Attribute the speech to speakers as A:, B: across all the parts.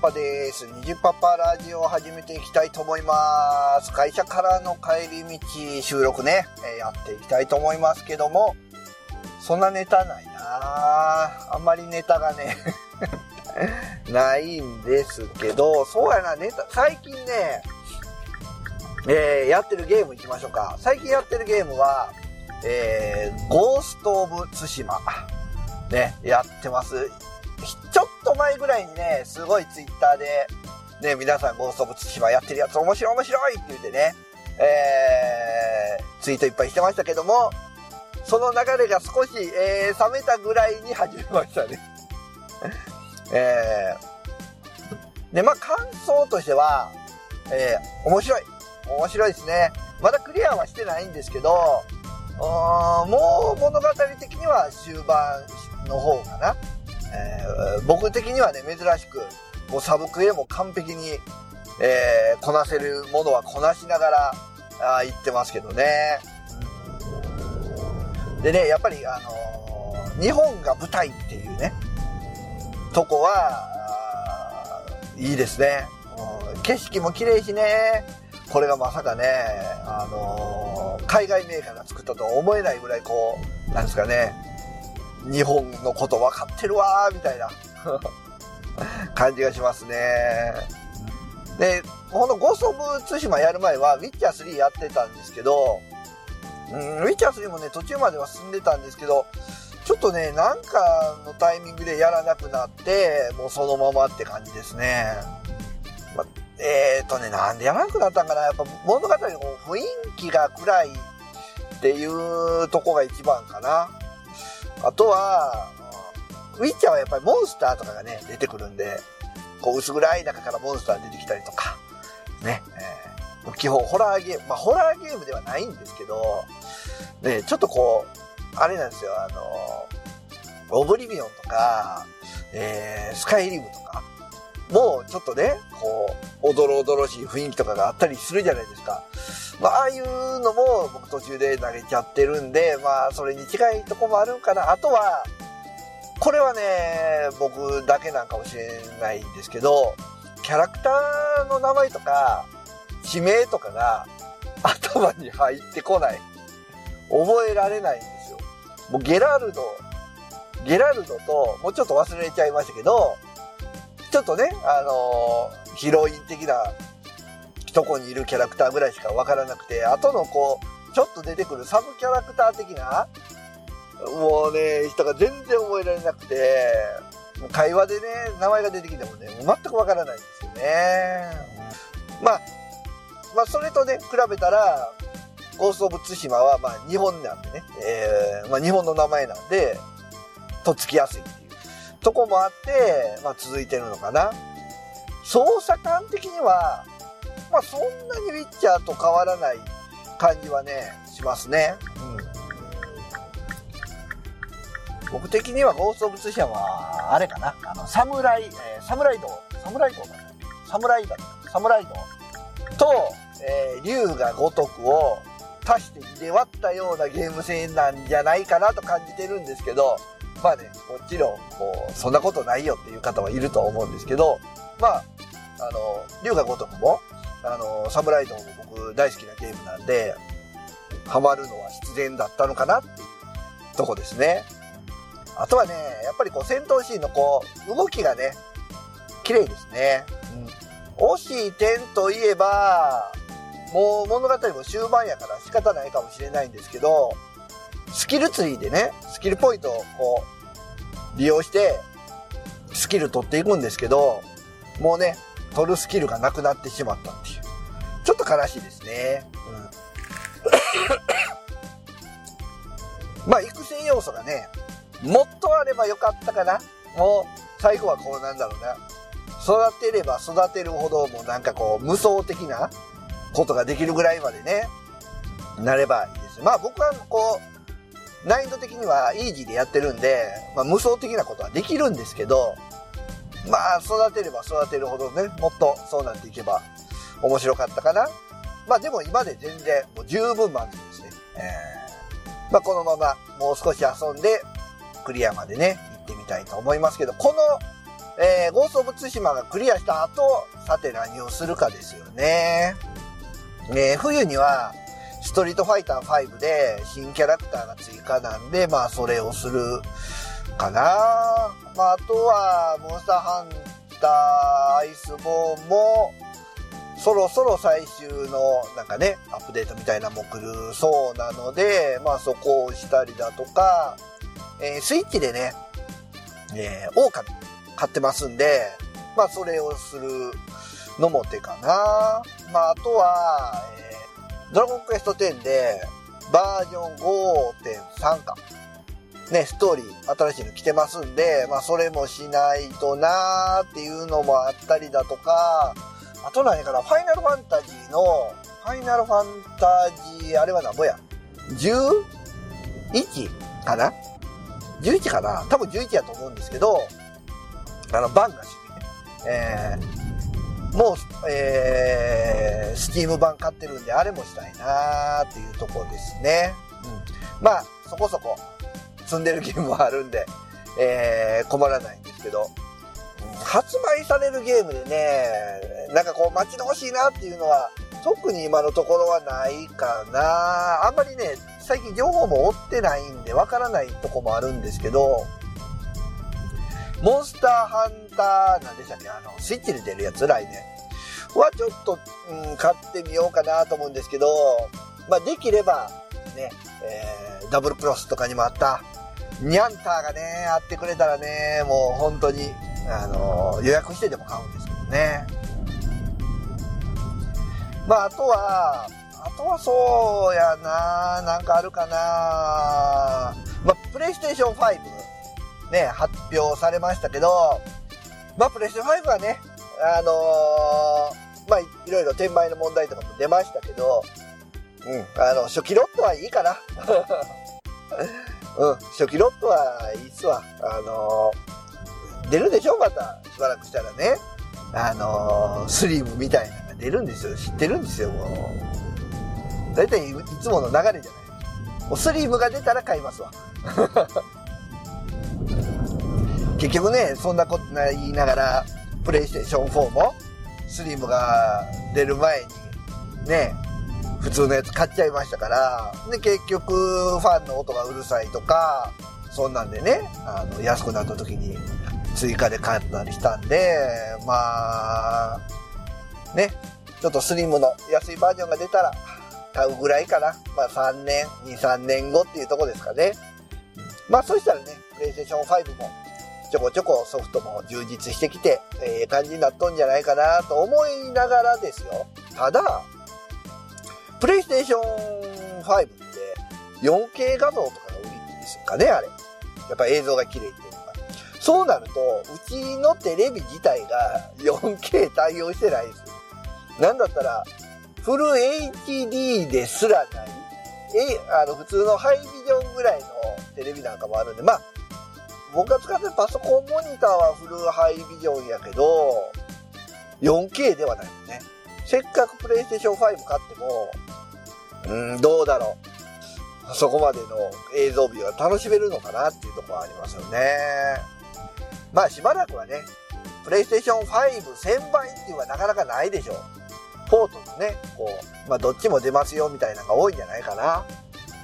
A: パです。虹パパラジオを始めていきたいと思います。会社からの帰り道収録ね、えやっていきたいと思いますけども、そんなネタないなあんまりネタがね、ないんですけど、そうやな、ネタ、最近ね、えーやってるゲーム行きましょうか。最近やってるゲームは、えー、ゴースト・オブ・ツシマ。ね、やってます。ちょっ前ぐらいにね、すごいツイッターで、ね、皆さんゴースト・オブ・ツシマやってるやつ面白い面白いって言ってね、えー、ツイートいっぱいしてましたけども、その流れが少し、えー、冷めたぐらいに始めましたね。えー、で、まあ、感想としては、えー、面白い。面白いですね。まだクリアはしてないんですけど、もう物語的には終盤の方かな。えー僕的にはね、珍しく、もうサブクエも完璧に、えーこなせるものはこなしながら、あー言ってますけどね。でね、やっぱり、あのー日本が舞台っていうね、とこは、いいですね。景色も綺麗しね、これがまさかね、あのー海外メーカーが作ったとは思えないぐらいこう、なんですかね、日本のこと分かってるわー、みたいな 感じがしますね。で、このゴースト・オブ・ツシマやる前は、ウィッチャー3やってたんですけど、うん、ウィッチャー3もね、途中までは進んでたんですけど、ちょっとね、なんかのタイミングでやらなくなって、もうそのままって感じですね。まえーとね、なんでやらなくなったんかなやっぱ物語の雰囲気が暗いっていうとこが一番かな。あとは、ウィッチャーはやっぱりモンスターとかがね、出てくるんで、こう薄暗い中からモンスター出てきたりとか、ね、えー基本ホラーゲーム、まあホラーゲームではないんですけど、ね、ちょっとこう、あれなんですよ、あの、オブリビオンとか、えースカイリムとか、もうちょっとね、こう、おどろおどろしい雰囲気とかがあったりするじゃないですか。まあ、ああいうのも僕途中で投げちゃってるんで、まあ、それに近いとこもあるんかな。あとは、これはね、僕だけなんかもしれないんですけど、キャラクターの名前とか、地名とかが頭に入ってこない。覚えられないんですよ。もうゲラルド、ゲラルドと、もうちょっと忘れちゃいましたけど、ちょっとね、あのーヒロイン的なとこにいるキャラクターぐらいしかわからなくて、後のこう、ちょっと出てくるサブキャラクター的な、もうね、人が全然覚えられなくて、もう会話でね、名前が出てきてもね、もう全くわからないんですよね。まあ、まあ、それとね、比べたら、ゴースト・オブ・ツシマは、まあ、日本なんでね、えーまあ、日本の名前なんで、とっつきやすいとこもあって、まあ、続いてるのかな。操作感的には、まあ、そんなにウィッチャーと変わらない感じはね、しますね。うん。僕的にはゴースト・オブ・ツシマは、あれかな、あの、サムライ、えーサムライ道、サムライ道かなサムライだ、サムライ道と、えー竜が如くを足して2で割ったようなゲーム性なんじゃないかなと感じてるんですけど、まあね、もちろん、こう、そんなことないよっていう方はいると思うんですけど、まあ、あの、竜が如くも、あの、サムライドも僕大好きなゲームなんで、ハマるのは必然だったのかなっていうとこですね。あとはね、やっぱりこう戦闘シーンのこう、動きがね、綺麗ですね。うん。惜しい点といえば、もう物語も終盤やから仕方ないかもしれないんですけど、スキルツリーでね、スキルポイントをこう、利用して、スキル取っていくんですけど、もうね、取るスキルがなくなってしまったっていう。ちょっと悲しいですね。うん。まあ、育成要素がね、もっとあればよかったかな。もう、最後はこうなんだろうな。育てれば育てるほど、もうなんかこう、無双的なことができるぐらいまでね、なればいいです。まあ僕はこう、難易度的にはイージーでやってるんで、まあ無双的なことはできるんですけど、まあ育てれば育てるほどね、もっとそうなっていけば面白かったかな。まあでも今で全然もう十分満足ですね。えー、まあこのままもう少し遊んでクリアまでね、行ってみたいと思いますけど、この、えー、ゴースト・オブ・ツシマがクリアした後、さて何をするかですよね。ね冬には、ストリートファイター5で新キャラクターが追加なんで、まあそれをするかな。まああとは、モンスターハンターアイスボーンも、そろそろ最終のなんかね、アップデートみたいなのも来るそうなので、まあそこをしたりだとか、えー、スイッチでね、えー、狼買ってますんで、まあそれをするのも手かな。まああとは、えー、ドラゴンクエスト10でバージョン5.3か。ね、ストーリー新しいの来てますんで、まあそれもしないとなーっていうのもあったりだとか、あと何かな、ファイナルファンタジーの、ファイナルファンタジー、あれは何ぼや ?11 かな ?11 かな？多分11やと思うんですけど、あの、バンが主義ね。えー、もう、えー、スチーム版買ってるんで、あれもしたいなーっていうとこですね。うん。まあ、そこそこ積んでるゲームはあるんで、えー、困らないんですけど、発売されるゲームでね、なんかこう待ち遠しいなっていうのは、特に今のところはないかな。あんまりね、最近情報も追ってないんでわからないとこもあるんですけど、モンスターハンターなんでしたっけ？あの、スイッチで出るやつ来年。はちょっと、うん、買ってみようかなと思うんですけど、まあ、できれば、ね、えー、ダブルクロスとかにもあった、ニャンターがね、あってくれたらね、もう本当に、あの、予約してでも買うんですけどね。まあ、あとは、あとはそうやななんかあるかなまあ、プレイステーション5ね、発表されましたけど、まあ、プレステー5はね、あのー、まあ、いろいろ転売の問題とかも出ましたけど、うん、あの、初期ロットはいいかな。うん、初期ロットはいいっすわ。あのー、出るでしょまた、しばらくしたらね。あのー、スリムみたいなのが出るんですよ。知ってるんですよ、もう。だいたいいつもの流れじゃない。もうスリムが出たら買いますわ。結局ね、そんなこと言いながら、プレイステーション4も、スリムが出る前に、ね、普通のやつ買っちゃいましたから、で、結局、ファンの音がうるさいとか、そんなんでね、あの、安くなった時に追加で買ったりしたんで、まあ、ね、ちょっとスリムの安いバージョンが出たら、買うぐらいかな。まあ3年、2、3年後っていうとこですかね。まあそしたらね、プレイステーション5もちょこちょこソフトも充実してきて、ええー、感じになっとんじゃないかなと思いながらですよ。ただ、プレイステーション5って 4K 画像とかが売りですかね、あれ。やっぱ映像が綺麗っていうのが。そうなると、うちのテレビ自体が 4K 対応してないです。なんだったら、フル HD ですらない。え、あの、普通のハイビジョンぐらいのテレビなんかもあるんで、まあ、僕が使ってるパソコンモニターはフルハイビジョンやけど、4K ではないよね。せっかくプレイステーション5買っても、うん、どうだろう。そこまでの映像美は楽しめるのかなっていうところはありますよね。まあしばらくはね、プレイステーション5 1000倍っていうのはなかなかないでしょう。ポートのね、こう、まあどっちも出ますよみたいなのが多いんじゃないかな、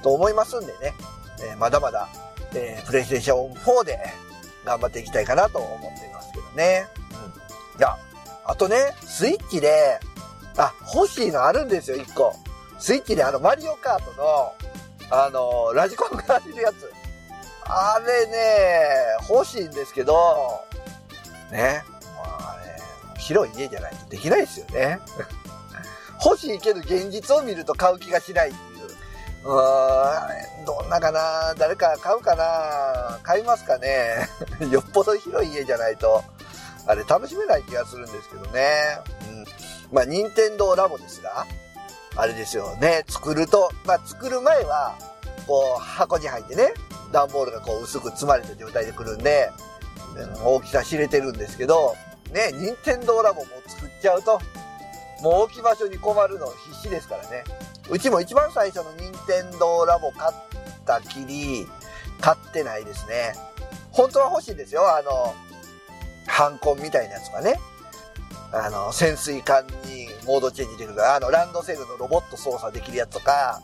A: と思いますんでね、えー、まだまだえー、プレイステーション4で頑張っていきたいかなと思っていますけどね。うん。いや、あとね、スイッチで、あ、欲しいのあるんですよ、一個。スイッチであの、マリオカートの、あの、ラジコンが走るやつ。あれね、欲しいんですけど、ね。まあね、広い家じゃないとできないですよね。欲しいけど現実を見ると買う気がしないっていう。うーん、どんなかな誰か買うかな買いますかね よっぽど広い家じゃないと、あれ楽しめない気がするんですけどね。うん。まあ、任天堂ラボですが、あれですよね、作ると、まあ、作る前は、こう、箱に入ってね、段ボールがこう薄く積まれた状態で来るんで、大きさ知れてるんですけど、ね、任天堂ラボも作っちゃうと、もう置き場所に困るの必死ですからね。うちも一番最初の任天堂ラボ買ったきり、買ってないですね。本当は欲しいんですよ。あの、ハンコンみたいなやつとかね。あの、潜水艦にモードチェンジできるから、あの、ランドセルのロボット操作できるやつとか、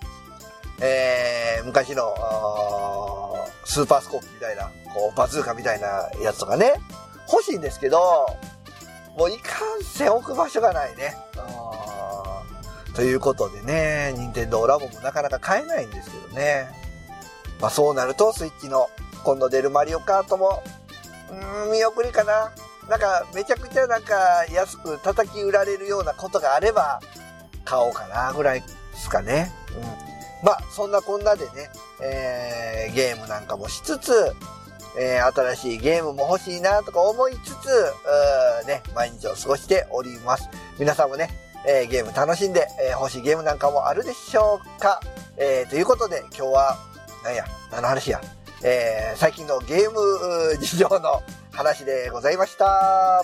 A: えー、昔の、スーパースコープみたいな、こう、バズーカみたいなやつとかね、欲しいんですけど、もういかんせん置く場所がないね。ということでね、任天堂ラボもなかなか買えないんですけどね。まあそうなると、スイッチの今度出るマリオカートも、うーん、見送りかな。なんか、めちゃくちゃなんか安く叩き売られるようなことがあれば、買おうかな、ぐらいですかね。うん。まあ、そんなこんなでね、えー、ゲームなんかもしつつ、えー、新しいゲームも欲しいなとか思いつつ、ね、毎日を過ごしております。皆さんもね、えー、ゲーム楽しんで、えー、欲しいゲームなんかもあるでしょうか？えー、ということで、今日は、なんや、何の話や？えー、最近のゲーム事情の話でございました。